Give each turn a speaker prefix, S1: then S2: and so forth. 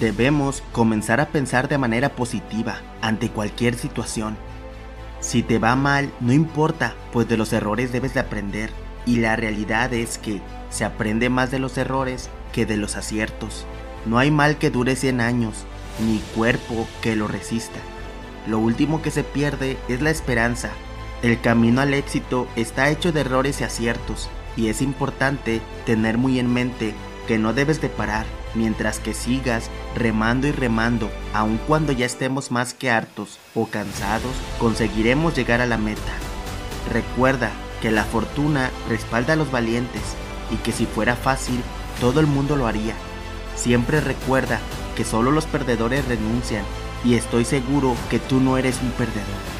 S1: Debemos comenzar a pensar de manera positiva ante cualquier situación. Si te va mal, no importa, pues de los errores debes de aprender. Y la realidad es que se aprende más de los errores que de los aciertos. No hay mal que dure 100 años, ni cuerpo que lo resista. Lo último que se pierde es la esperanza. El camino al éxito está hecho de errores y aciertos, y es importante tener muy en mente que no debes de parar mientras que sigas remando y remando, aun cuando ya estemos más que hartos o cansados, conseguiremos llegar a la meta. Recuerda que la fortuna respalda a los valientes y que si fuera fácil, todo el mundo lo haría. Siempre recuerda que solo los perdedores renuncian y estoy seguro que tú no eres un perdedor.